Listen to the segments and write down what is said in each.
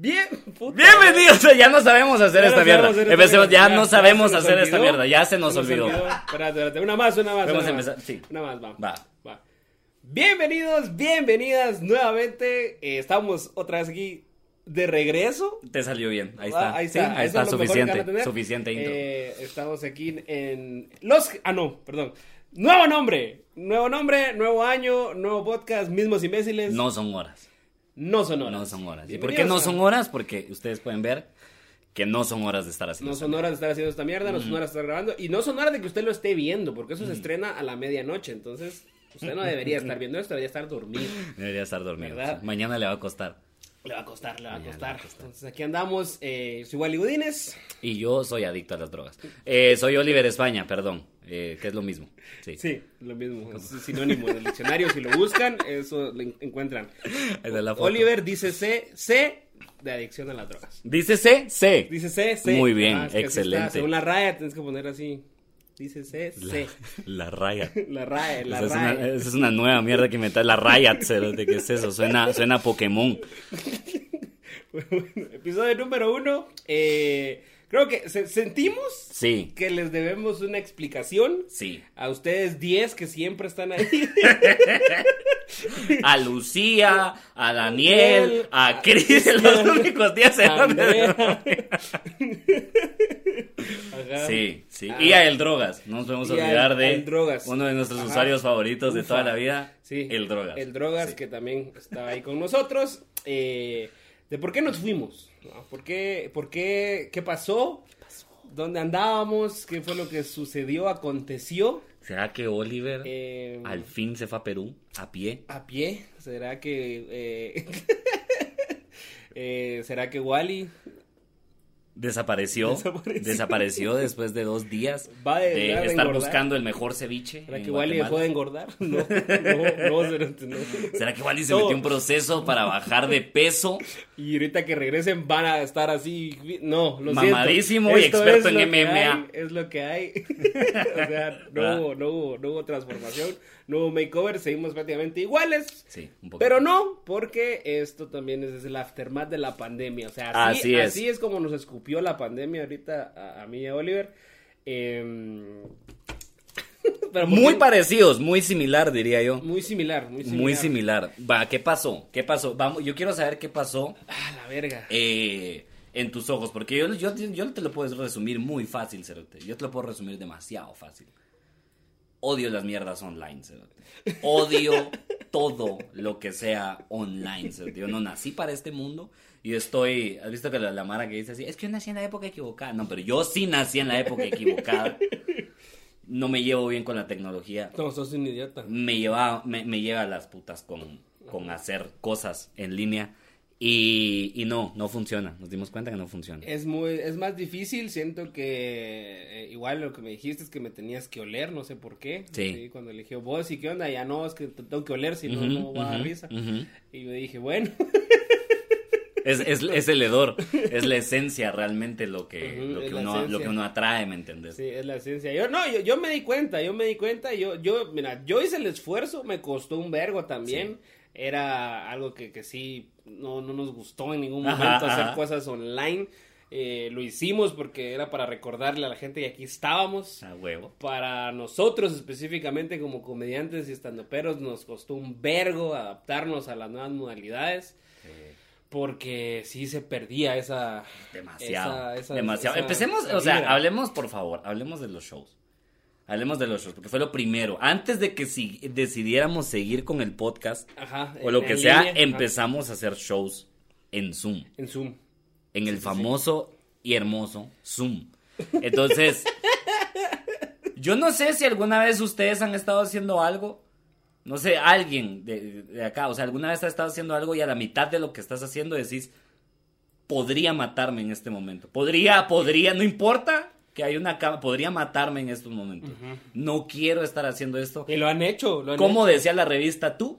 Bien, puta, Bienvenidos, ya no sabemos hacer Ya esta mierda. hacer Empecemos, ya no sabemos hacer esta mierda, ya se nos olvidó. Espérate, espérate, una más, una más. Vamos una a más. empezar, sí. Una más, va. Va. Va. Bienvenidos, bienvenidas nuevamente. Eh, estamos otra vez aquí de regreso. Te salió bien, ahí Ah, está. Ahí Sí, está, ahí está, es suficiente, suficiente intro. Eh, estamos aquí en los... Ah, no, perdón. Nuevo nombre. Nuevo nombre, nuevo año, nuevo podcast, mismos imbéciles. No son horas. No son horas. No son horas. ¿Y por qué no son horas? Porque ustedes pueden ver que no son horas de estar haciendo No son horas de estar haciendo esta mierda, no son horas de estar grabando. Y no son horas de que usted lo esté viendo, porque eso se estrena a la medianoche. Entonces, usted no debería estar viendo esto, debería estar dormido. Debería estar dormido. ¿Verdad? Mañana le va a costar. Le va a costar, le va a costar. le va a costar. Entonces, aquí andamos. Eh, soy Wally Godínez. Y yo soy adicto a las drogas. Eh, soy Oliver España, perdón. eh, que es lo mismo. Sí. Sí, lo mismo. Es sinónimo del diccionario. Si lo buscan, eso lo en- encuentran. La foto. Oliver dice C, C de adicción a las drogas. Dice C, C. Dice C, C. Muy bien, que así está. excelente. Según la raya, tienes que poner así. Dice C, C. La raya. La raya, la Esa es, una, raya. esa es una nueva mierda que inventar. La Riot, cerote, ¿qué es eso? Suena, suena a Pokémon. Episodio número uno. Eh, creo que se- sentimos Sí, que les debemos una explicación sí. a ustedes 10 que siempre están ahí. A Lucía, a Daniel, a Cris, los únicos días en donde-. Sí, sí. Ah. Y a el Drogas. No nos podemos Y al- olvidar de al Drogas. uno de nuestros Ajá. usuarios favoritos de toda la vida. Sí. El Drogas. El Drogas, Sí. que también estaba ahí con nosotros. Eh, de por qué nos fuimos. ¿no? ¿Por qué? ¿Por qué? ¿Qué pasó? ¿Dónde andábamos? ¿Qué fue lo que sucedió? ¿Aconteció? ¿Será que Oliver Eh, al fin se fue a Perú a pie? ¿A pie? ¿Será que... eh, eh, ¿Será que Wally Desapareció. Desapareció. Desapareció, después de dos días Va a de estar engordar. buscando el mejor ceviche. ¿Será que Wally dejó de engordar? No, no, no, será- no. ¿Será que Wally se metió un proceso para bajar de peso? Y ahorita que regresen van a estar así, no, lo Mamadísimo siento. y Esto experto en MMA. hay, es lo que hay. o sea, no ¿Verdad? hubo, no, hubo, no hubo transformación, no hubo makeover, seguimos prácticamente iguales. Sí, un poco. Pero no, porque esto también es el aftermath de la pandemia. O sea, así, Así es. así es como nos escupió la pandemia ahorita a, a mí y a Oliver. Em, pero ¿por Muy qué? parecidos, muy similar, diría yo. Muy similar, muy similar. Muy similar. Va, ¿qué pasó? ¿Qué pasó? Vamos, yo quiero saber qué pasó Ah, la verga. eh, en tus ojos, porque yo, yo, yo te lo puedo resumir muy fácil, Cerote. Yo te lo puedo resumir demasiado fácil. Odio las mierdas online, Cerote. Odio todo lo que sea online, Cerote. Yo no nací para este mundo. Y estoy, ¿has visto que la, la Mara que dice así? Es que yo nací en la época equivocada. No, pero yo sí nací en la época equivocada. No me llevo bien con la tecnología No, sos un idiota. me lleva, me, me lleva a las putas con, con hacer cosas en línea. Y, y no, no funciona. Nos dimos cuenta que no funciona. Es muy, es más difícil, siento que eh, igual lo que me dijiste es que me tenías que oler, no sé por qué. Sí. Cuando eligió vos y qué onda, ya no, es que te tengo que oler, si no, Ujú, no va a dar ujú, risa. ujú. Y yo dije, bueno, Es, es, es el hedor, es la esencia realmente lo que, lo, que uno, lo que uno atrae, ¿me entiendes? sí, es la esencia. Yo no, yo, yo me di cuenta, yo me di cuenta, yo, yo, mira, yo hice el esfuerzo, me costó un vergo también. Era algo que, que sí, no, no nos gustó en ningún Ajá, momento hacer ajá. cosas online. Eh, lo hicimos porque era para recordarle a la gente que aquí estábamos. A huevo. Para nosotros específicamente como comediantes y estandoperos nos costó un vergo adaptarnos a las nuevas modalidades porque sí se perdía esa Demasiado. esa- esa- demasiado. esa- Empecemos, o sea, hablemos, por favor, hablemos de los shows. Hablemos de los shows, porque fue lo primero. Antes de que si decidiéramos seguir con el podcast Ajá, o lo que sea, línea, ajá, empezamos a hacer shows en Zoom. en Zoom. en el famoso y hermoso Zoom. Entonces, yo no sé si alguna vez ustedes han estado haciendo algo, no sé, alguien de, de acá, o sea, alguna vez has estado haciendo algo y a la mitad de lo que estás haciendo decís, podría matarme en este momento. Podría, podría, no importa que hay una cama, podría matarme en estos momentos. No quiero estar haciendo esto. Y lo han hecho, lo han Como hecho. decía la revista tú,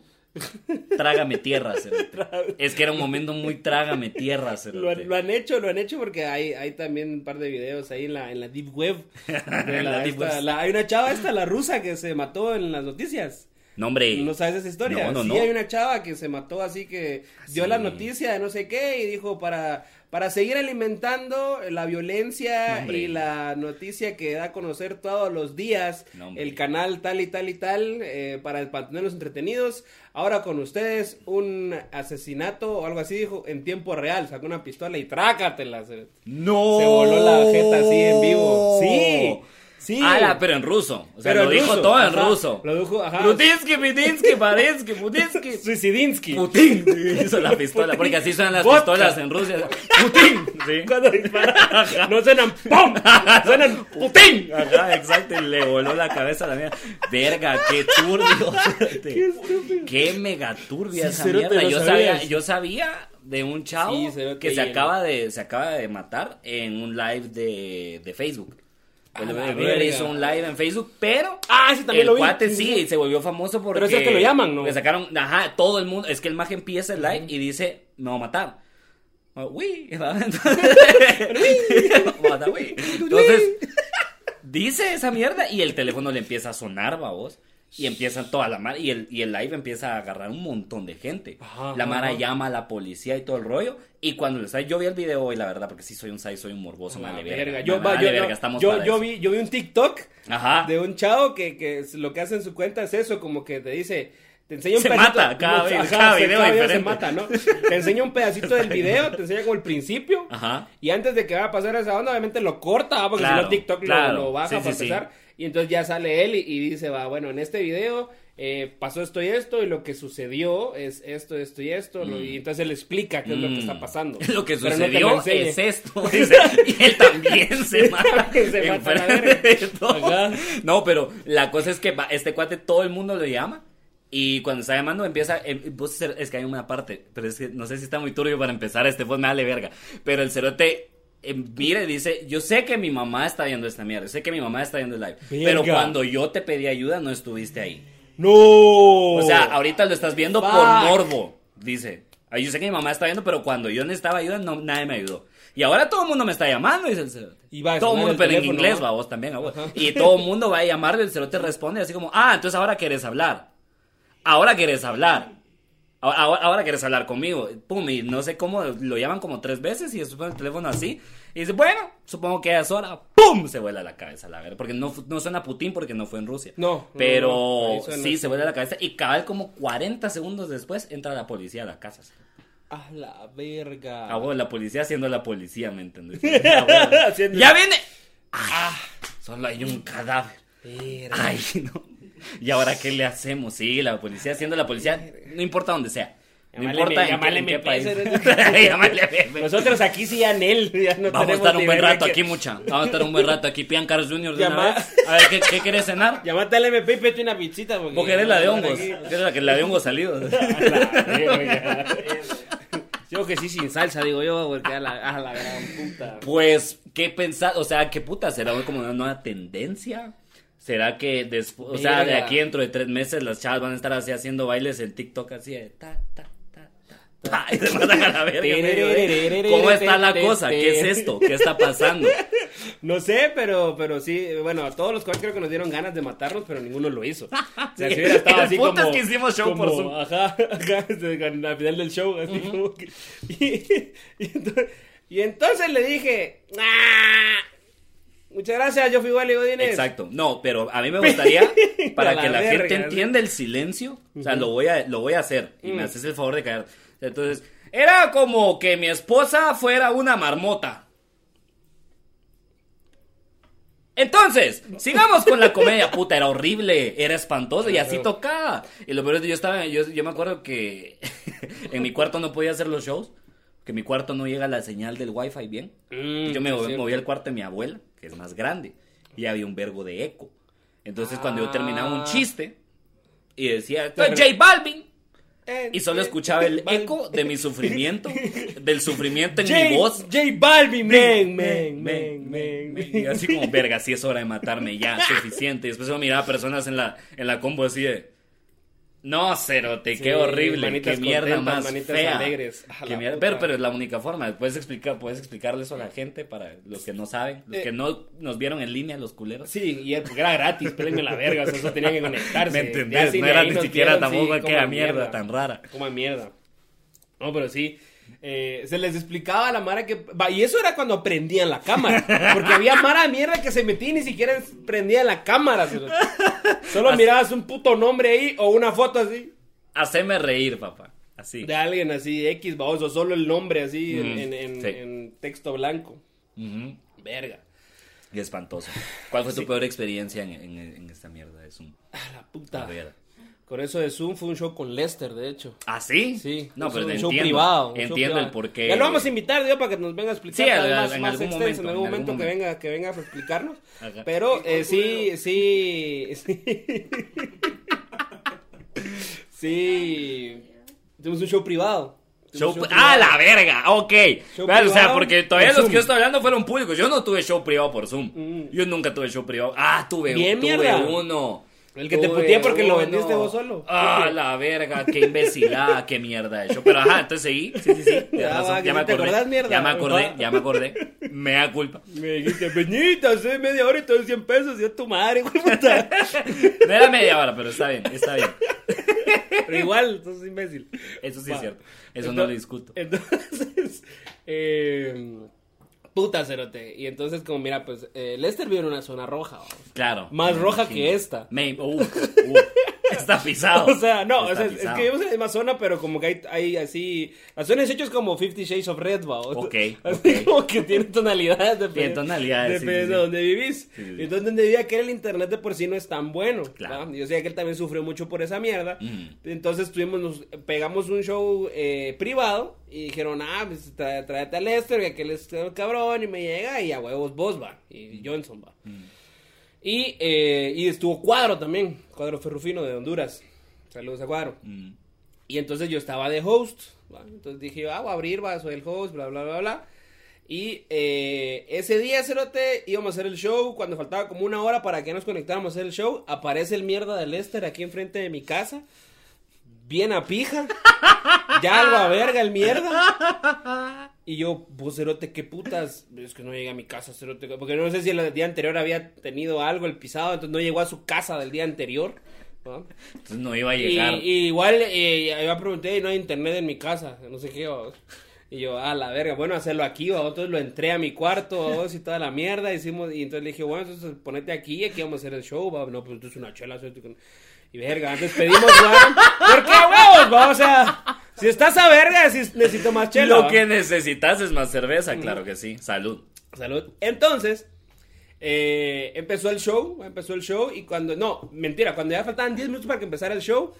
trágame tierra. Es que era un momento muy trágame tierra, Lo han, lo han hecho, lo han hecho porque hay, hay también un par de videos ahí en la, en la Deep Web. de la- La Deep esta- Web. hay una chava esta, la rusa, que se mató en las noticias. No, hombre. ¿No sabes esa historia? No, no, sí, no. hay una chava que se mató así que dio la noticia de no sé qué y dijo para, para seguir alimentando la violencia No, y la noticia que da a conocer todos los días No, el canal tal y tal y tal eh, para mantenerlos entretenidos. Ahora con ustedes un asesinato o algo así dijo en tiempo real. Sacó una pistola y trácatela. Se, No. se voló la jeta así en vivo. Sí. Sí. Ala, pero en ruso. O sea, Pero lo dijo ruso, todo en ajá, ruso. Lo dijo, ajá. Putinsky, Pitinsky, Parinsky, Putinsky. Suicidinsky. Putin. Hizo la pistola, porque así suenan las Vodka. pistolas en Rusia. Putin. Sí. Cuando dispara, no suenan ¡pum! Suenan Putin. Ajá, exacto, y le voló la cabeza a la mierda. Verga, qué turbio. Qué, qué mega turbia Sí, esa mierda. ¿lo Yo sabía, yo sabía de un chavo Sí, que se acaba de se acaba de matar en un live de, de Facebook. El, verga. hizo un live en Facebook, pero Ah, ese también el lo vi. cuate sí, y se volvió famoso porque Pero es que lo llaman, ¿no? Le sacaron, ajá, todo el mundo, es que el mago empieza el live y dice, me va a matar. Ah, Uy. Entonces, me va a matar, uy. Entonces, dice esa mierda y el teléfono le empieza a sonar, babos. Y empiezan toda la mara, y el, y el live empieza a agarrar un montón de gente. Ajá, la mara ajá. llama a la policía y todo el rollo. Y cuando les yo vi el video hoy, la verdad, porque sí soy un sai, soy un morboso, La vale verga. Yo, va, yo, verga, no, estamos yo, para yo eso. vi, yo vi un TikTok Ajá. de un chavo que, que lo que hace en su cuenta es eso, como que te dice, te enseña un Se pedacito. mata cada Ajá, se- cada video se mata, ¿no? Te enseña un pedacito del video, te enseña como el principio. Ajá. Y antes de que vaya a pasar esa onda, obviamente lo corta, ¿va? porque si no TikTok lo- claro. lo, baja Sí, para sí, sí. Y entonces ya sale él y, y dice, va, bueno, en este video eh, pasó esto y esto, y lo que sucedió es esto, esto y esto. lo- y entonces él explica qué es lo que Mm. está pasando. Lo que no sucedió es esto. dice, y él también se mata. Se la verga. No, pero la cosa es que este cuate todo el mundo lo llama. Y cuando está llamando empieza, em, es que hay una parte, pero es que no sé si está muy turbio para empezar este, pues me vale verga. Pero el cerote mira y dice, yo sé que mi mamá está viendo esta mierda, sé que mi mamá está viendo el live, pero cuando yo te pedí ayuda no estuviste ahí. ¡No! O sea, ahorita lo estás viendo por morbo, dice. Ay, Yo sé que mi mamá está viendo, pero cuando yo necesitaba ayuda, no, nadie me ayudó. Y ahora todo el mundo me está llamando, dice el cerote. Y va a todo el mundo, el pero en inglés, ¿no? va, vos también, a vos. Y todo el mundo va a llamar y el cerote responde así como, ah, entonces ahora quieres hablar. Ahora quieres hablar. Ahora, quieres hablar conmigo. Pum, y no sé cómo, lo llaman como tres veces y después el teléfono así. Y dice, bueno, supongo que es hora. ¡Pum! Se vuela la cabeza, la verdad. Porque no, no suena Putin porque no fue en Rusia. No, Pero no, sí, se vuela la cabeza. Y cabal como 40 segundos después entra la policía a la casa. A la verga. Ah, bueno, la policía siendo la policía, ¿me entendés? ¡Ya viene! ¡Ah! Solo hay un cadáver. Verga. Ay, no. ¿Y ahora qué le hacemos? Sí, la policía siendo la policía, no importa dónde sea. No importa me- en qué me país. me- Nosotros aquí sí. Ya no Vamos a estar un buen rato que- aquí, mucha. Vamos a estar un buen rato aquí. Pian Carlos de una vez. A ver, ¿qué, qué querés cenar? Llámate al MP y pete una pizzita. Porque Vos querés la de hongos. Querés la, que- la de hongos salido. A la verga. Yo que sí sin salsa, digo yo, porque a la, a la gran puta. Pues, ¿qué pensás? O sea, ¿qué puta? ¿Será como una nueva tendencia? ¿Será que después, o sea, de aquí dentro de tres meses las chavas van a estar así haciendo bailes en TikTok así de ta, ta, ta, ta, ta, y se matan a la verga. medio. ¿Cómo está la cosa? ¿Qué es esto? ¿Qué está pasando? No sé, pero, pero sí, bueno, a todos los cuales creo que nos dieron ganas de matarnos, pero ninguno lo hizo. O sea, si hubiera estado así como... es que hicimos show por como, Zoom. Ajá, ajá, desde- al final del show, así como que... Y, y entonces, y entonces le dije... "Ah, Muchas gracias, yo fui Wally Godínez. Exacto. No, pero a mí me gustaría, para la que la verga, gente entienda el silencio, o sea, lo voy a, lo voy a hacer y me Mm. haces el favor de callar. Entonces, era como que mi esposa fuera una marmota. Entonces, sigamos con la comedia. Puta, era horrible, era espantoso y así tocaba. Y lo peor es que yo estaba, yo, yo me acuerdo que en mi cuarto no podía hacer los shows, que en mi cuarto no llega la señal del wifi bien. Mm, Yo me moví, moví al cuarto de mi abuela, que es más grande, y había un vergo de eco. Entonces, cuando yo terminaba un Ah. chiste y decía, "Soy J Balvin, Eh, y solo eh, escuchaba el eco de mi sufrimiento, del sufrimiento en J, mi voz. J Balvin, men, men, Men, men. Y así como, verga, si es hora de matarme ya, suficiente. Y después yo miraba personas en la, en la combo así de. No, cerote, Sí, qué horrible, manitas qué mierda más fea. alegres. Qué mierda. Pero, pero es la única forma. Puedes explicar, puedes explicarle eso a la gente para los que no saben, los Eh. que no nos vieron en línea, los culeros. Sí, y era- gratis, pélenme la verga, o sea, eso tenían que conectarse. ¿Me Ya entendés? sí, no era ni siquiera vieron, tampoco sí, aquella como mierda, tan rara. Como mierda. No, pero sí. Eh, se les explicaba a la Mara que. va, Y eso era cuando prendían la cámara. Porque había Mara de mierda que se metía y ni siquiera prendía la cámara. Solo, mirabas un puto nombre ahí o una foto así. Haceme reír, papá. Así. De alguien así, X, vamos, o solo el nombre así en, Ujú, en- en- sí. en texto blanco. Verga. Y espantoso. ¿Cuál fue tu peor experiencia en, esta mierda de Zoom? Ah, la puta. A. Con eso de Zoom fue un show con Lester, de hecho. ¿Ah, sí? Sí, No, pero un entiendo. show privado. un show entiendo el porqué. Ya lo vamos a invitar, Dios, para que nos venga a explicar Sí, más, en más algún extenso, momento, en algún en algún momento que momento. venga, que venga a explicarnos. Ajá. Pero eh, sí, sí, sí. Sí. Tuvimos un show privado. Show pri- ¡Ah, la verga! Ok. Show Vale, o sea, porque todavía los Zoom. que yo estoy hablando fueron públicos. Yo no tuve show privado por Zoom. Mm. Yo nunca tuve show privado. Ah, tuve, Bien, tuve mierda. uno. El que te puteé porque lo vendiste vos solo. Ah, la verga, qué imbecilada, qué mierda de show. Pero ajá, entonces seguí. Sí, sí, sí. tienes Ya razón, va, ya me sí te acordé. acordás, mierda. Ya me acordé, Va. ya me acordé. Me da culpa. Me dijiste, Peñita, hace media hora y todo 100 pesos. Y yo, tu madre, güey, puta. No era media hora, pero está bien, está bien. Pero igual, sos imbécil. Eso sí Va. es cierto. Eso no lo discuto. Entonces, eh, puta cerote. Y entonces, como mira, pues, eh, Lester vive en una zona roja. Claro. Más roja que esta. Me, uf, uf. Está pisado. O sea, no, o sea, es- que vivimos en la misma zona, pero como que hay, hay así. La zona es hecho es como Fifty Shades of Red, va. Ok, Así ok. como que tiene tonalidades de Tiene tonalidades, Depende sí, sí. de donde vivís. Sí, entonces donde vivía que el internet de por sí no es tan bueno. Claro. Yo sé que él también sufrió mucho por esa mierda. Mm. Entonces tuvimos, nos pegamos un show eh, privado y dijeron, ah, pues tráete a Lester, que aquel es el cabrón, y me llega, y a huevos vos va, y Johnson va. Mm. Y, eh, y estuvo Cuadro también, Cuadro Ferrufino de Honduras. Saludos a Cuadro. Mm. Y entonces yo estaba de host. ¿va? Entonces dije, ah, voy a abrir, va, soy el host, bla, bla, bla, bla. Y eh, ese día, Cerote, íbamos a hacer el show. Cuando faltaba como una hora para que nos conectáramos a hacer el show, aparece el mierda de Lester aquí enfrente de mi casa. Bien a pija. ya algo a verga el mierda. Y yo, pues, Cerote, qué putas. Es que no llegué a mi casa, Cerote. Porque no sé si el día anterior había tenido algo el pisado, entonces no llegó a su casa del día anterior. Entonces no iba a llegar. y igual eh, yo pregunté y no hay internet en mi casa, no sé qué. vamos. Y yo, ah, la verga, bueno, hacerlo aquí, vamos. entonces lo entré a mi cuarto vamos, y toda la mierda, hicimos, y entonces le dije, bueno, entonces ponete aquí, aquí vamos a hacer el show, va. no, pues esto es una chela, es- y verga, antes pedimos, ¿por qué huevos, va? O sea, si estás a verga, si necesito más chela. Lo que necesitas es más cerveza, claro que sí. Salud. Salud. Entonces, eh, empezó el show, empezó el show y cuando, no, mentira, cuando ya faltaban 10 minutos para que empezara el show,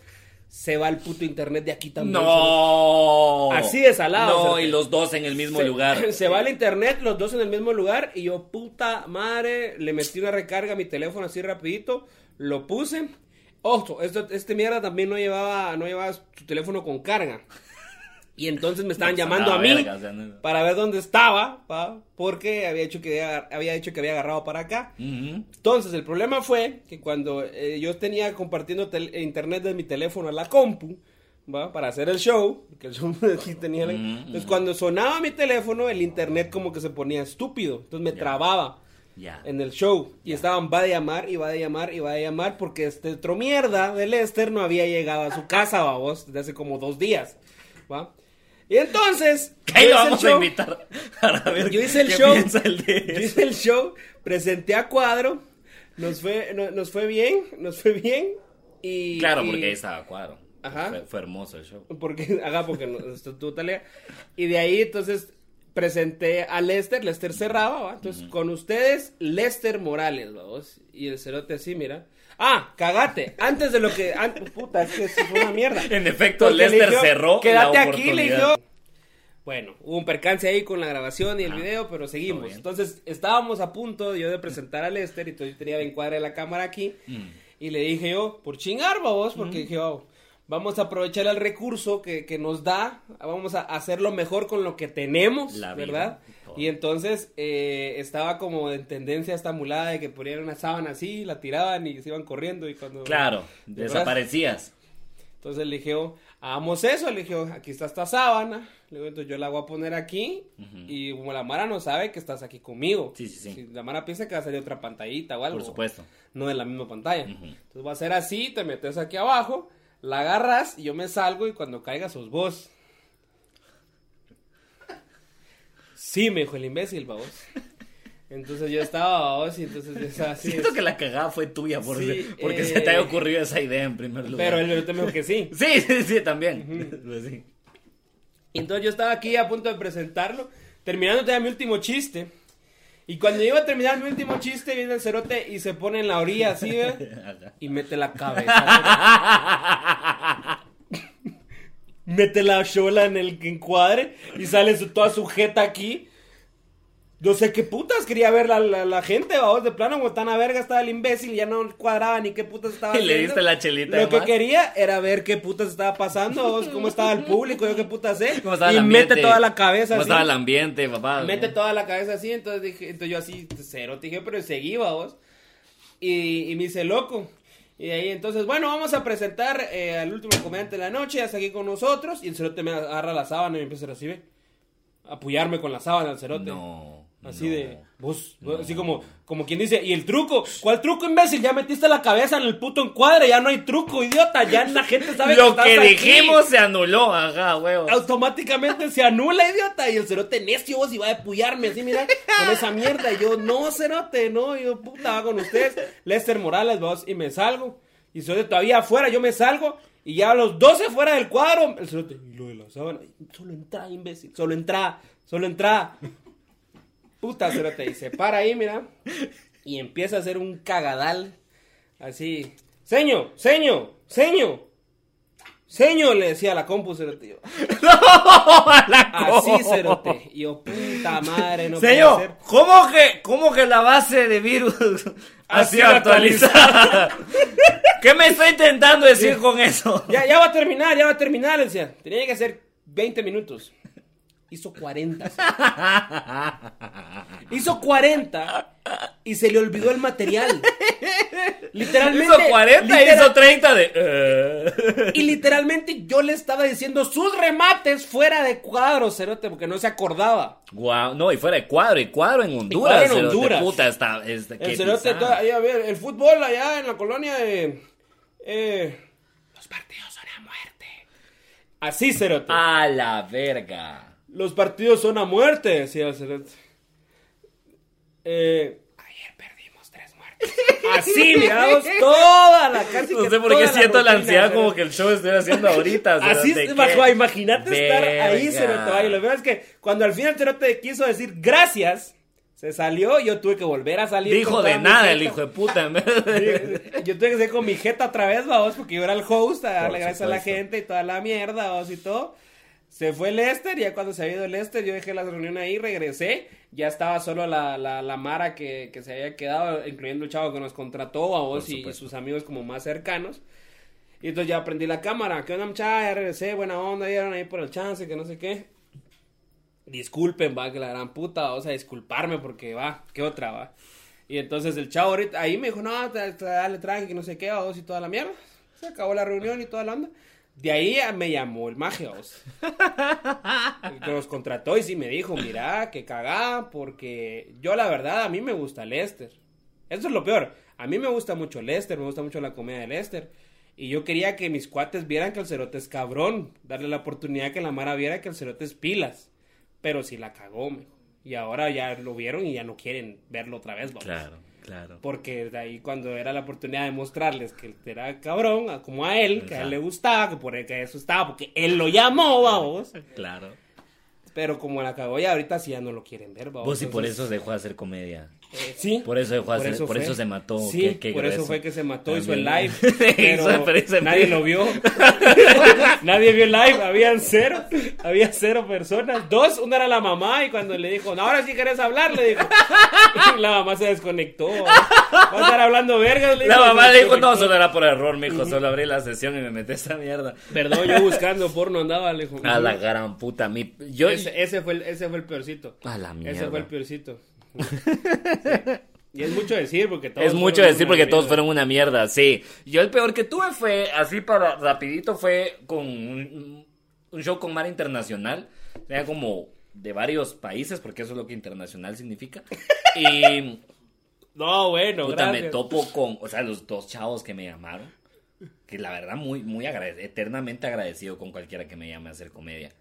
se va el puto internet de aquí también. No. Así de salado, No, y los dos en el mismo se, lugar. Se va el internet, los dos en el mismo lugar y yo, puta madre, le metí una recarga a mi teléfono así rapidito, lo puse. Ojo, esto, este mierda también no llevaba, no llevaba su teléfono con carga. Y entonces me estaban No, llamando a mí verga, o sea, no- para ver dónde estaba, pa, porque había hecho que había, había que había agarrado para acá. Entonces, el problema fue que cuando eh, yo tenía compartiendo internet de mi teléfono a la compu, ¿va? Para hacer el show, que el show aquí tenía... la- Entonces, cuando sonaba mi teléfono, el internet como que se ponía estúpido. Entonces, me trababa En el show. Y estaban, va a llamar, y va a llamar, y va a llamar, porque este otro mierda de Lester no había llegado a su casa, vamos, desde hace como dos días, ¿va? Y entonces... Ahí yo el vamos a invitar para ver yo hice el qué show. de Yo hice el show, presenté a cuadro, nos fue, no- nos fue bien, nos fue bien. Y, Claro, y- porque ahí estaba cuadro. Ajá. Fue, fue hermoso el show. Porque, haga, porque no, esto tuvo talea. Y de ahí, entonces, presenté a Lester, Lester cerraba, ¿va? Entonces, con ustedes, Lester Morales, vamos. Y el cerote así, mira. Ah, cagate. Antes de lo que. an- puta, es que eso fue una mierda. En efecto, Porque Lester cerró Quédate la aquí, le dijo. Bueno, hubo un percance ahí con la grabación y el Ah, video, pero seguimos. Entonces, estábamos a punto yo de presentar a Lester y entonces yo tenía el encuadre de la cámara aquí. Mm. Y le dije yo, por chingar, vos, porque dije, oh, vamos a aprovechar el recurso que, que nos da, vamos a hacerlo mejor con lo que tenemos, La ¿verdad? Y entonces eh, estaba como en tendencia esta mulada de que ponían una sábana así, la tiraban y se iban corriendo y cuando... Claro, desaparecías. Entonces le dije, oh, hagamos eso, le dije, oh, aquí está esta sábana, le digo, entonces yo la voy a poner aquí, y como la Mara no sabe que estás aquí conmigo. Sí, sí, sí. Si la Mara piensa que va a salir otra pantallita o algo. Por supuesto. No de la misma pantalla. Entonces va a ser así, te metes aquí abajo, la agarras y yo me salgo y cuando caigas sos vos. Sí, me dijo el imbécil, vos. Entonces yo estaba vos y entonces yo estaba así. Siento que la cagada fue tuya por- Sí, porque eh, se te haya ocurrido esa idea en primer lugar. Pero él me dijo que sí. Sí, sí, sí, también. Pues sí. Entonces yo estaba aquí a punto de presentarlo, terminando ya mi último chiste. Y cuando iba a terminar mi último chiste, viene el cerote y se pone en la orilla así, ¿ve? Y mete la cabeza. mete la chola en el encuadre y sale su, toda su jeta aquí. No sé qué putas quería ver la, la, la gente, vamos, de plano, como tan a verga estaba el imbécil, ya no cuadraba ni qué putas estaba Y le diste la chelita Lo que quería era ver qué putas estaba pasando, vos, cómo estaba el público, yo qué putas sé. ¿Cómo estaba y el ambiente? mete toda la cabeza ¿Cómo así. estaba el ambiente, papá? Mete toda la cabeza así, entonces dije, entonces yo así, cero, te dije, pero seguí, vos. Y, y me hice loco. Y de ahí, entonces, bueno, vamos a presentar eh, al último comediante de la noche, hasta aquí con nosotros. Y el cerote me agarra la sábana y me empieza a a apoyarme con la sábana al cerote. No. Así no. de, vos, así como, como quien dice, ¿y el truco? ¿Cuál truco, imbécil? Ya metiste la cabeza en el puto encuadre, ya no hay truco, idiota, ya la gente sabe Lo que aquí. dijimos se anuló, ajá, huevos. automáticamente se anula, idiota. Y el cerote necio vos iba a apoyarme así, mira, con esa mierda. Y yo, no, cerote, no, yo, puta, va con ustedes. Lester Morales, vos, y me salgo. Y cerote todavía afuera, yo me salgo. Y ya a los 12 fuera del cuadro, el cerote, y lo de la sábana. Solo entra, imbécil, solo entra, solo entra. Puta, cerote, y se para ahí, mira. Y empieza a hacer un cagadal. Así. Seño, seño, seño. Seño, le decía a la compu, cerote. Yo, Así, cerote. Yo, puta madre, no puede Señor, ser. ¿cómo que, ¿cómo que la base de virus ha sido actualizada? ¿Qué me está intentando decir con eso? Ya, ya va a terminar, ya va a terminar, le decía. Tenía que hacer 20 minutos. Hizo 40. Hizo 40 y se le olvidó el material. Literalmente. Hizo 40 y literal- hizo 30 de... eh. Y literalmente yo le estaba diciendo sus remates fuera de cuadro, cerote, porque no se acordaba. Guau, no, y fuera de cuadro, y cuadro en Honduras. cuadro en Honduras. Puta, está, está, qué El cerote, ahí, a ver, el fútbol allá en la colonia de. eh, los partidos son a muerte. Así, cerote. A la verga. Los partidos son a muerte, decía el cerote. Eh, ayer perdimos tres muertes. Así, miramos toda la casi No sé por qué siento la rutina, ansiedad cerote. como que el show estoy haciendo ahorita. Así es, imagínate estar ahí. Cerote. vaya, Lo peor es que cuando al final Cerote quiso decir gracias, se salió, yo tuve que volver a salir. Dijo de nada el hijo de puta. en vez de- Yo tuve que ser con mi jeta otra vez, vamos, porque yo era el host, a darle gracias a la gente y toda la mierda, vamos, y todo. Se fue Lester, y ya cuando se había ido Lester, yo dejé la reunión ahí, regresé, ya estaba solo la, la, la Mara que, que se había quedado, incluyendo el chavo que nos contrató, a vos y, sus amigos como más cercanos. Y entonces ya prendí la cámara, ¿qué onda muchacha? Ya regresé, buena onda, dieron ahí por el chance, que no sé qué. Disculpen, va, que la gran puta, o sea, disculparme porque va, ¿qué otra va? Y entonces el chavo ahorita, ahí me dijo, no, dale tranqui, que no sé qué, vos y toda la mierda. Se acabó la reunión y toda la onda. De ahí me llamó el que nos contrató y sí me dijo, mira, que cagá, porque yo la verdad, a mí me gusta Lester. Eso es lo peor. A mí me gusta mucho Lester, me gusta mucho la comedia de Lester. Y yo quería que mis cuates vieran que el cerote es cabrón. Darle la oportunidad que la Mara viera que el cerote es pilas. Pero sí la cagó. Y ahora ya lo vieron y ya no quieren verlo otra vez, vamos. Claro, claro. Porque de ahí cuando era la oportunidad de mostrarles que era cabrón, como a él, que a él le gustaba, que por él que eso estaba, porque él lo llamó, vamos. Claro. Pero como la cagó ya ahorita sí ya no lo quieren ver, vamos. Vos y por eso dejó de hacer comedia. Eh, sí. Por eso de hacer- por eso se mató, Sí, qué- qué por eso fue que se mató, hizo el También. live. Pero, nadie lo vio. nadie vio el live, habían cero, había cero personas. Dos, una era la mamá y cuando le dijo, ahora sí querés hablar, le dijo. la mamá se desconectó. Va a estar hablando vergas, le La dijo, mamá le dijo, no, solo era por error, mijo, solo abrí la sesión y me metí esta mierda. Perdón, yo buscando porno andaba, le dijo. A la gran puta, mi... Yo... Ese, ese fue el, ese fue el peorcito. A la mierda. Ese fue el peorcito. Y es mucho decir porque todos Es mucho fueron decir una porque todos mierda. fueron una mierda, sí. Yo el peor que tuve fue, así para rapidito, fue con un, un show con Mar Internacional. Era como de varios países, porque eso es lo que internacional significa. Y No, bueno, puta, me topo con, o sea, los dos chavos que me llamaron. Que la verdad, muy, muy agradecido, eternamente agradecido con cualquiera que me llame a hacer comedia.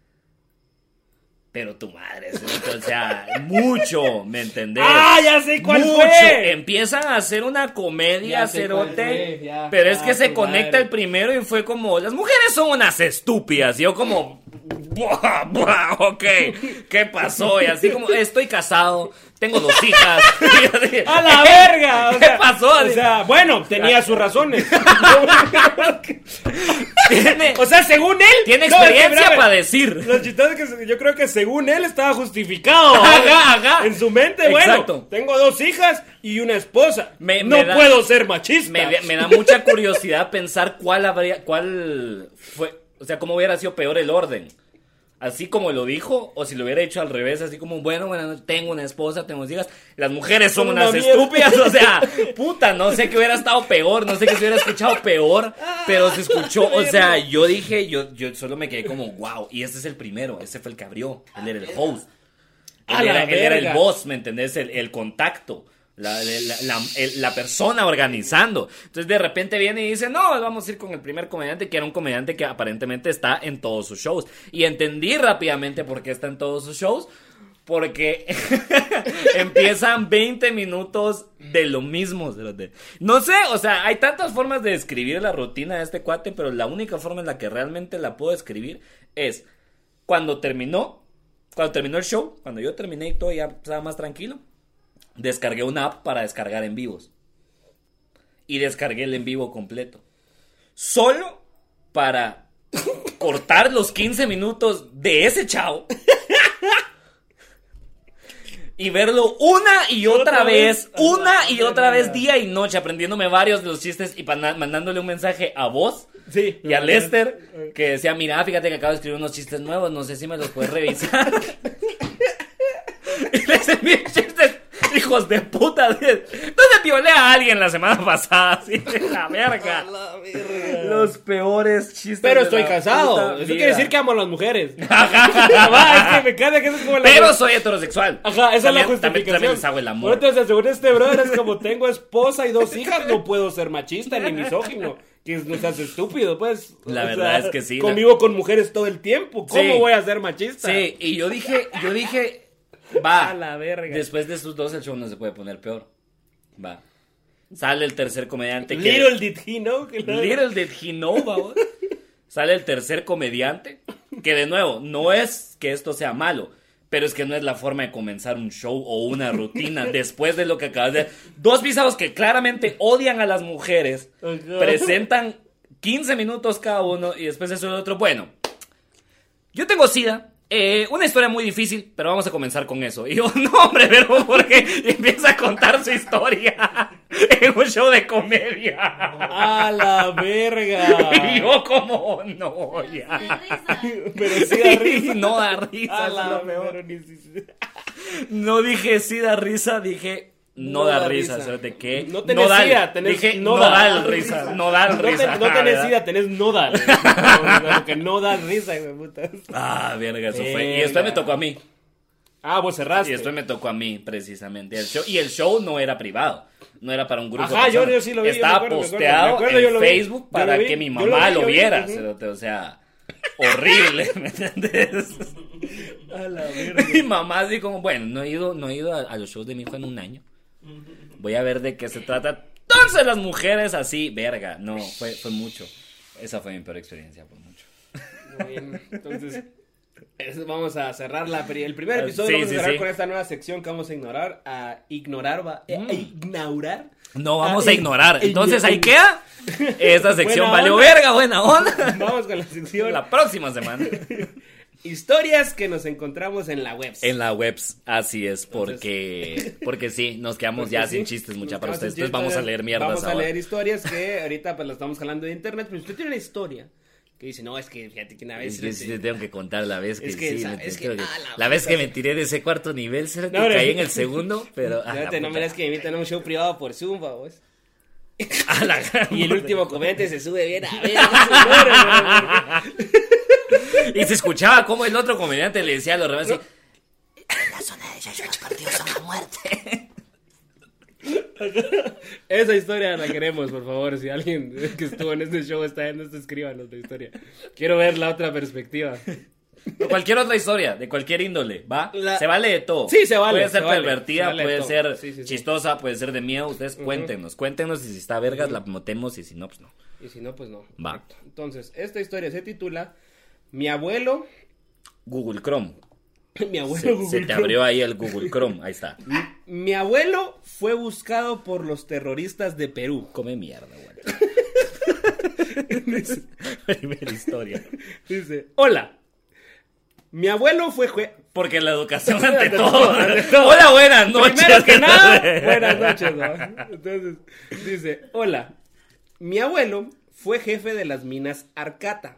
Pero tu madre, cerote, o sea, mucho, ¿me entendés? ¡Ah, ya sé cuál Mucho. fue! Empiezan a hacer una comedia, cerote. Pero es que Ah, se conecta madre. el primero y fue como, las mujeres son unas estúpidas. Y yo como, buah, buah, ok, ¿qué pasó? Y así como, estoy casado, tengo dos hijas. ¡A la verga! O ¿Qué sea, pasó? O sea, bueno, tenía sus razones. Tiene, o sea, según él. tiene experiencia para decir. Lo chistoso es que yo creo que según él estaba justificado. Ajá, ajá. En su mente, bueno, tengo dos hijas y una esposa. Me- no me da- puedo ser machista. Me, me da mucha curiosidad pensar cuál habría, cuál fue, o sea, cómo hubiera sido peor el orden. Así como lo dijo, o si lo hubiera hecho al revés, así como, bueno, bueno, tengo una esposa, tengo hijas, las mujeres son Son una unas estúpidas, o sea, puta, no sé qué hubiera estado peor, no sé qué se hubiera escuchado peor, pero se escuchó, o sea, yo dije, yo, yo solo me quedé como, wow, y este es el primero, ese fue el que abrió, él era el host, A él era, él era el boss, ¿me entendés? El, el contacto. La, la, persona organizando. Entonces de repente viene y dice, no, vamos a ir con el primer comediante, que era un comediante que aparentemente está en todos sus shows. Y entendí rápidamente por qué está en todos sus shows. Porque empiezan 20 minutos de lo mismo. No sé, o sea, hay tantas formas de describir la rutina de este cuate, pero la única forma en la que realmente la puedo escribir es cuando terminó, cuando terminó el show, cuando yo terminé y todo ya estaba más tranquilo, descargué una app para descargar en vivos. Y descargué el en vivo completo. Solo para cortar los 15 minutos de ese chavo. Y verlo una y otra, Otra vez, vez. una y Ah, otra vez, día y noche, aprendiéndome varios de los chistes y mandándole un mensaje a vos Sí. y a Lester que decía, mira, fíjate que acabo de escribir unos chistes nuevos, no sé si me los puedes revisar. y les envié hijos de puta. ¿Dónde violé a alguien la semana pasada? Así de la verga. Los peores chistes. Pero de estoy la casado. puta Eso vida. quiere decir que amo a las mujeres. Va, es que me encanta que eso es como la. Pero soy heterosexual. Ajá, esa es la justificación. También, también les hago el amor. Entonces, según este brother, es como tengo esposa y dos hijas, no puedo ser machista ni misógino. Que no seas estúpido, pues. La O verdad es que sí, la- Convivo con mujeres todo el tiempo. ¿Cómo Sí. voy a ser machista? Sí, y yo dije, yo dije, va. A la verga. Después de estos dos, el show no se puede poner peor. Va. Sale el tercer comediante. que- Little did he know. que Little did he know, babos. Sale el tercer comediante. Que de nuevo, no es que esto sea malo. Pero es que no es la forma de comenzar un show o una rutina después de lo que acabas de... Dos pisados que claramente odian a las mujeres. Presentan 15 minutos cada uno y después eso el otro. Bueno, yo tengo SIDA. Eh, una historia muy difícil, pero vamos a comenzar con eso. Y yo, no, hombre, pero porque empieza a contar su historia en un show de comedia. A la verga. Y yo como, no, ya. Pero sí da risa. No da risa, A es la No dije sí da risa, dije no, No da, da risa. risa. ¿sabes ¿Qué? No tenés da- sida, tenés dije no da risa, no da No, risa. no tenés sida, tenés. No, que no da risa, de puta. Ah, verga, eso fue. Y después me tocó a mí. Ah, vos cerraste. Y después me tocó a mí, precisamente. El show, y el show no era privado. No era para un grupo. Ajá, yo- yo sí lo vi, yo me Estaba acuerdo, posteado acuerdo, en vi. Facebook para que mi mamá lo vi, viera. O sea, horrible, ¿me entiendes? A la verga. Mi mamá así como, bueno, no he ido, no he ido a, a los shows de mi hijo en un año. Voy a ver de qué se trata. Entonces las mujeres así, verga. No, fue, fue mucho. Esa fue mi peor experiencia, por mucho. Muy bien, entonces eso vamos a cerrar la, pri- el primer Ah, episodio. sí, vamos a cerrar sí. con esta nueva sección que vamos a ignorar. A ignorar, va, eh, a ignorar. No vamos Ah, a y- ignorar. Entonces ahí queda. Esta sección valió verga, buena onda. Vamos con la sección. La próxima semana. Historias que nos encontramos en la web. En la webs, así es, porque porque sí, nos quedamos ya sin chistes mucha para ustedes. Entonces vamos a leer mierdas Vamos a ahora. leer historias que ahorita pues las estamos jalando de internet. Pero si usted tiene una historia Que dice, no, es que fíjate que una vez... Es que sí te tengo que contar la vez que, Es que sí, esa- me- es que- creo que- ah, la la vez que me tiré de ese cuarto nivel, será que No, caí no. en el segundo, pero ah, Fíjate, no que me invitan a un show privado por Zoom, vos. Y el último comente se sube bien a ver. Y se escuchaba como el otro comediante le decía a los en la zona de Joshua los partidos son a muerte. Esa historia la queremos, por favor. Si alguien que estuvo en este show está en esto, escríbanos la historia. Quiero ver la otra perspectiva. O cualquier otra historia, de cualquier índole, ¿va? La- Se vale de todo. Sí, se vale, Puede ser se vale, pervertida, se vale puede ser Sí, sí, sí. chistosa, puede ser de miedo. Ustedes cuéntenos, cuéntenos y si está vergas la motemos y si no, pues no. Y si no, pues no. Va. Entonces, esta historia se titula Mi abuelo. Google Chrome. Mi abuelo Se, Google se te Chrome. abrió ahí el Google Chrome, ahí está. Mi abuelo fue buscado por los terroristas de Perú. Come mierda, güey. Primera historia. Dice, hola. Mi abuelo fue jue- Porque la educación ante todo. todo, ante todo. Hola, buenas noches. Primero que nada, buenas noches. ¿no? Entonces, dice, hola, mi abuelo fue jefe de las minas Arcata.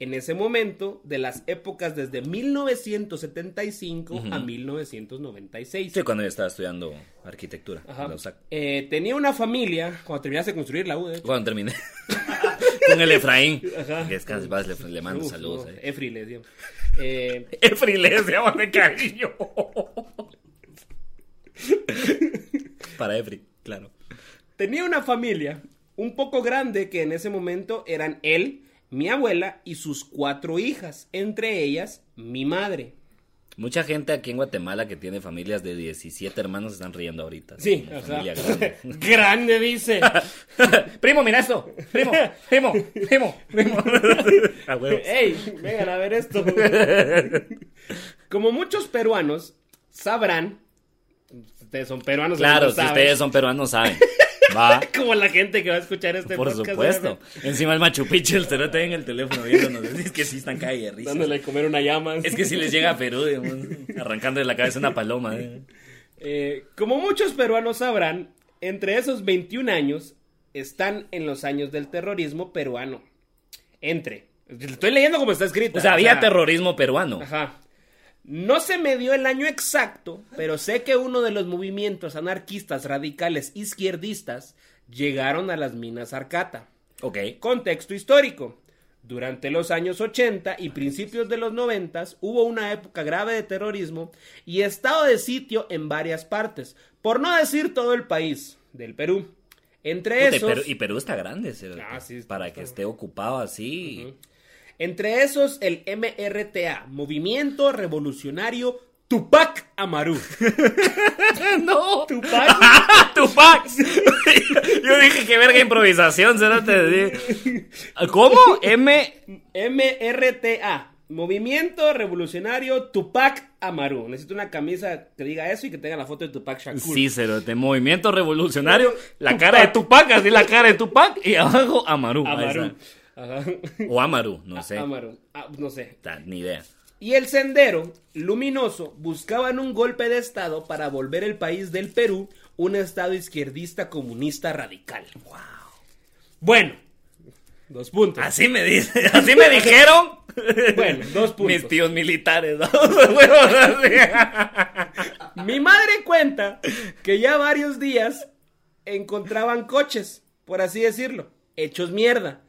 En ese momento, de las épocas desde 1975 a 1996. Sí, cuando yo estaba estudiando arquitectura. Ajá. en la USAC. Eh, tenía una familia, cuando terminaste de construir la U, de hecho. Cuando terminé. Con el Efraín. Ajá. Que descanse, le, le mando Uf, saludos. no, eh. Efri, les digo. Eh, Efri le llaman de cariño. Para Efri, claro. Tenía una familia un poco grande que en ese momento eran él, mi abuela y sus cuatro hijas, entre ellas mi madre. Mucha gente aquí en Guatemala que tiene familias de 17 hermanos están riendo ahorita. Sí, grande. grande dice. primo, mira esto. Primo, primo, primo, primo. A huevos. ¡Ey! Vengan a ver esto. Como muchos peruanos sabrán, ustedes son peruanos, Claro, si saben, ustedes son peruanos saben. Va. como la gente que va a escuchar este Por podcast, supuesto. Encima el Machu Picchu, el cerote en el teléfono viéndonos. Es que sí están calle de risa. dándole a comer una llama. Es que si les llega a Perú, digamos, arrancando de la cabeza una paloma. ¿eh? Eh, como muchos peruanos sabrán, entre esos 21 años están en los años del terrorismo peruano. Entre. Estoy leyendo como está escrito. O sea, había terrorismo peruano. Ajá. No se me dio el año exacto, pero sé que uno de los movimientos anarquistas radicales izquierdistas llegaron a las minas Arcata. Ok. Contexto histórico. Durante los años 80 y principios de los 90 hubo una época grave de terrorismo y estado de sitio en varias partes, por no decir todo el país del Perú. Entre Puta, y, esos, Perú, y Perú está grande, Ah, sí, está- para que esté ocupado así. Entre esos el MRTA, Movimiento Revolucionario Tupac Amaru. no. Tupac Tupac. Yo dije que verga improvisación, cerote. ¿Cómo? M. MRTA, Movimiento Revolucionario Tupac Amaru. Necesito una camisa que diga eso y que tenga la foto de Tupac Shakur. Sí, cerote. Movimiento revolucionario. La cara de Tupac, así la cara de Tupac. Y abajo Amaru. Amaru. Ajá. O Amaru, no sé. Amaru. Ah, no sé. Ni idea. Y el sendero luminoso buscaban un golpe de estado para volver el país del Perú un estado izquierdista comunista radical. Wow. Bueno, dos puntos. Así me dice, así me dijeron. Bueno, dos puntos. Mis tíos militares. ¿no? Mi madre cuenta que ya varios días encontraban coches, por así decirlo, hechos mierda.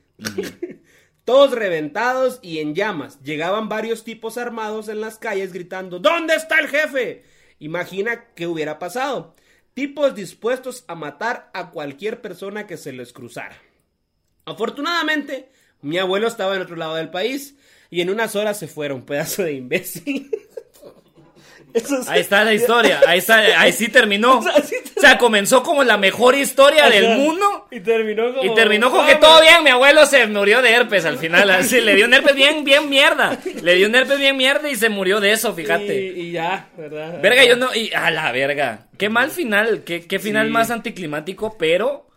Todos reventados y en llamas. Llegaban varios tipos armados en las calles gritando, ¿Dónde está el jefe? Imagina qué hubiera pasado. Tipos dispuestos a matar a cualquier persona que se les cruzara. Afortunadamente, mi abuelo estaba en otro lado del país y en unas horas se fueron, pedazo de imbécil. Eso sí. Ahí está la historia, ahí está, ahí sí terminó. O sea, sí O sea, comenzó como la mejor historia del mundo. Y terminó como... Y terminó con que todo bien, mi abuelo se murió de herpes al final, así, le dio un herpes bien, bien mierda. Le dio un herpes bien mierda y se murió de eso, fíjate. Y, y ya, ¿verdad? Verga, yo no, y a la verga. Qué mal final, qué, qué final Sí. más anticlimático, pero,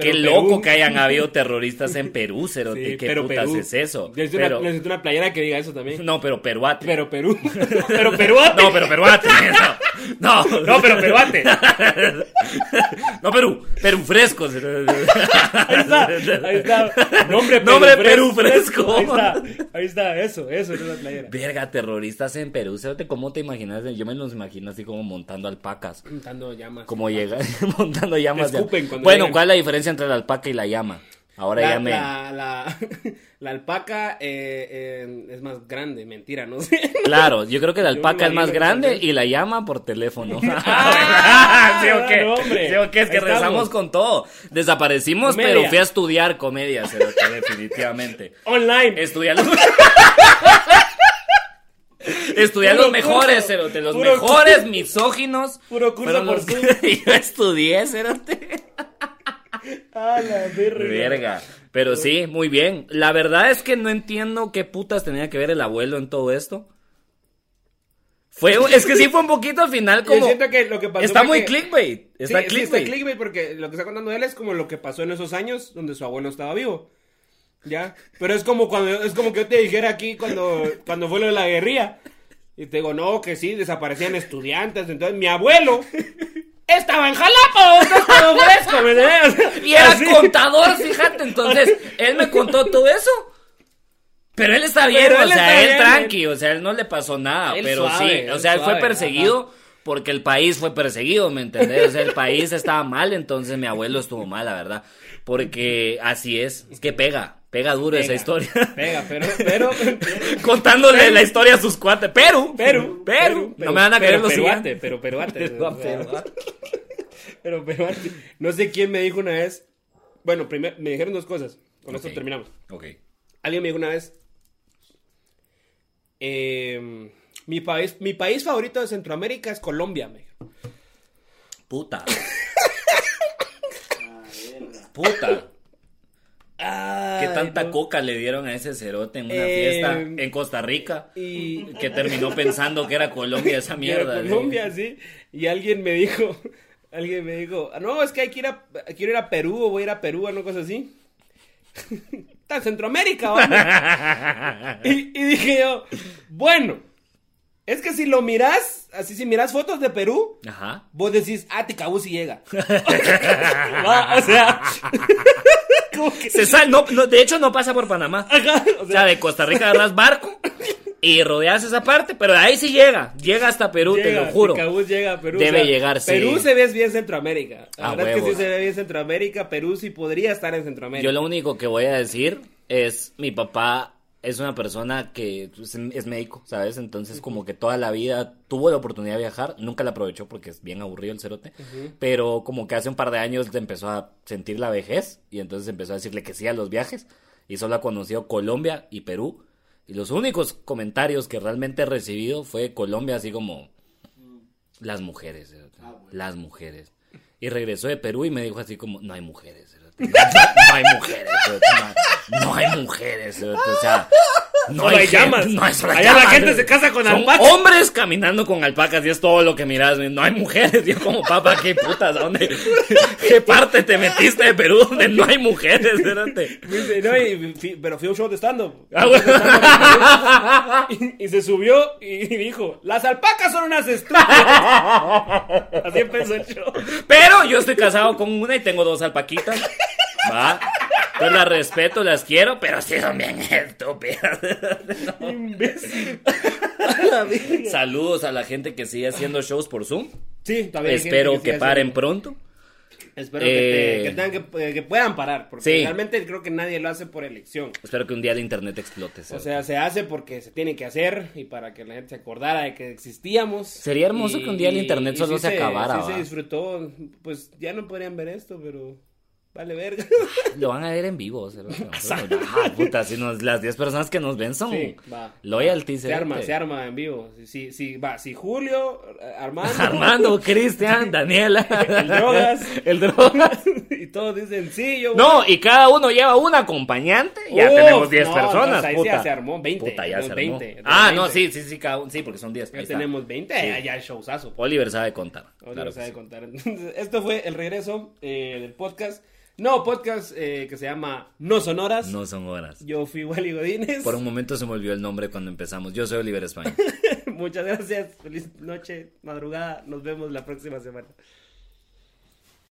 Pero qué Perú- loco que hayan habido terroristas en Perú, cerote, Sí, qué pero putas Perú. es eso. Necesito, Pero, una, necesito una playera que diga eso también. no, pero peruate. Pero Perú. pero peruate. No, pero peruate. No, No, No, pero peruate. no, Perú, Perú fresco. Ahí está, ahí está. Nombre, Nombre Perú fresco. Ahí está, ahí está, eso, eso es la playera. Verga, terroristas en Perú. ¿Sabes ¿Cómo te imaginas? Yo me los imagino así como montando alpacas. Montando llamas. Como llega, montando llamas. Escupen cuando Bueno, llegan. ¿cuál es la diferencia entre la alpaca y la llama? Ahora La, ya me... la, la, la alpaca eh, eh, es más grande, mentira, no sé. Claro, yo creo que la alpaca es más grande y la llama por teléfono. Ah, ¿Sí o qué? no. ¿Sí o qué? Es que Ahí estamos. rezamos con todo. Desaparecimos, Comedia. pero fui a estudiar comedia, definitivamente. Online. Estudiar los... Estudiar los mejores, cerote, los mejores curso. misóginos. Puro curso por yo estudié, cerote. Ah, la verga. Verga. Pero sí, muy bien. La verdad es que no entiendo qué putas tenía que ver el abuelo en todo esto. Fue, es que sí fue un poquito al final Yo como... siento que lo que pasó Está muy que- clickbait. Está sí, sí, clickbait. está clickbait porque lo que está contando él es como lo que pasó en esos años donde su abuelo estaba vivo. ¿Ya? Pero es como cuando es como que yo te dijera aquí cuando, cuando fue lo de la guerrilla. Y te digo, no, que sí, desaparecían estudiantes. Entonces mi abuelo estaba en Jalapa, estaba fresco, ¿me entiendes? Y era Así. contador, fíjate. Entonces, él me contó todo eso. Pero él está bien, Pero o él sea, él bien, tranqui, o sea, él no le pasó nada. Él pero suave, sí, o sea, él fue perseguido porque el país fue perseguido, ¿me entendés? O sea, el país estaba mal, entonces mi abuelo estuvo mal, la verdad. Porque así es, es que pega, pega duro esa historia. Pega, pero, pero, Contándole la historia a sus cuates. Perú, Perú, Perú. No me van a creer los peruate, pero peruate. Pero, sea, pero- Pero peruate. No sé quién me dijo una vez. Bueno, primero me dijeron dos cosas. Con esto terminamos. Ok. Alguien me dijo una vez. eh, mi país, mi país favorito de Centroamérica es Colombia, me dijo. Puta. Puta. ¿Qué tanta no. coca le dieron a ese cerote en una Eh, fiesta en Costa Rica? Y Que terminó pensando que era Colombia esa mierda. Colombia, sí. Y alguien me dijo, alguien me dijo, "Ah, no, es que hay que ir a, quiero ir a Perú o voy a ir a Perú o no cosa así. Está en Centroamérica, vamos. y, y dije yo, bueno, es que si lo miras, así si miras fotos de Perú, Ajá. vos decís, ah, Ticabú sí llega. Va, o sea, como que, Se sal- no, no, de hecho, no pasa por Panamá. ajá, o O sea, de Costa Rica agarras barco y rodeas esa parte, pero de ahí sí llega. Llega hasta Perú, te lo juro. Ticabús llega a Perú. Debe llegar, sí. Perú se ve bien Centroamérica. La A verdad es que sí se ve bien Centroamérica. Perú sí podría estar en Centroamérica. Yo lo único que voy a decir es, mi papá es una persona que pues, es médico, ¿sabes? Entonces como que toda la vida tuvo la oportunidad de viajar, nunca la aprovechó porque es bien aburrido el cerote, pero como que hace un par de años empezó a sentir la vejez y entonces empezó a decirle que sí a los viajes y solo ha conocido Colombia y Perú. Y los únicos comentarios que realmente he recibido fue Colombia así como las mujeres, cerote, las mujeres. Y regresó de Perú y me dijo así como, no hay mujeres, cerote, no, no hay mujeres, no, no hay mujeres, o sea, no Solo hay gente- llamas. no hay Allá la gente se casa con Son alpacas. hombres caminando con alpacas y es todo lo que miras, no hay mujeres, yo como, papá, qué putas, ¿a dónde, qué parte te metiste de Perú donde no hay mujeres, no, y fui- pero fui a un show de stand-up. Ah, bueno. y, y se subió y dijo, las alpacas son unas estúpidas. Así empezó el show. Pero yo estoy casado con una y tengo dos alpaquitas. Va. Pues las respeto, las quiero, pero sí son bien estúpidas. Imbécil. Saludos a la gente que sigue haciendo shows por Zoom. Sí, todavía hay gente Espero sigue que paren haciendo- pronto. Espero que, te- Eh, que tengan que, eh, que puedan parar. Porque Sí. realmente creo que nadie lo hace por elección. Espero que un día el internet explote. O ¿sabes? sea, se hace porque se tiene que hacer y para que la gente se acordara de que existíamos. Sería hermoso que un día el internet solo se acabara, Sí se disfrutó. Pues ya no podrían ver esto, pero vale verga. Lo van a ver en vivo. ¿sabes? Ah, puta, si nos, las 10 personas que nos ven son Sí, va. loyalty. Se arma, se arma en vivo. Si, si, va, si Julio, Armando, Armando, Cristian, Daniela. El Drogas. El Drogas. y todos dicen sí, yo. No, y cada uno lleva un acompañante. Ya Uf, tenemos 10 no, personas. entonces ahí sí puta. se armó, 20, Puta, ya se armó. 20, ah, no, 20. sí, sí, sí, cada uno- sí, porque son 10. Ya tenemos 20, Sí. ya, el showzazo. Oliver sabe contar. Claro no que sabe sí. contar. Esto fue el regreso eh, del podcast. No, podcast eh, que se llama No Sonoras. No son horas. Yo fui Wally Godínez. Por un momento se me olvidó el nombre cuando empezamos. Yo soy Oliver España. Muchas gracias. Feliz noche, madrugada. Nos vemos la próxima semana.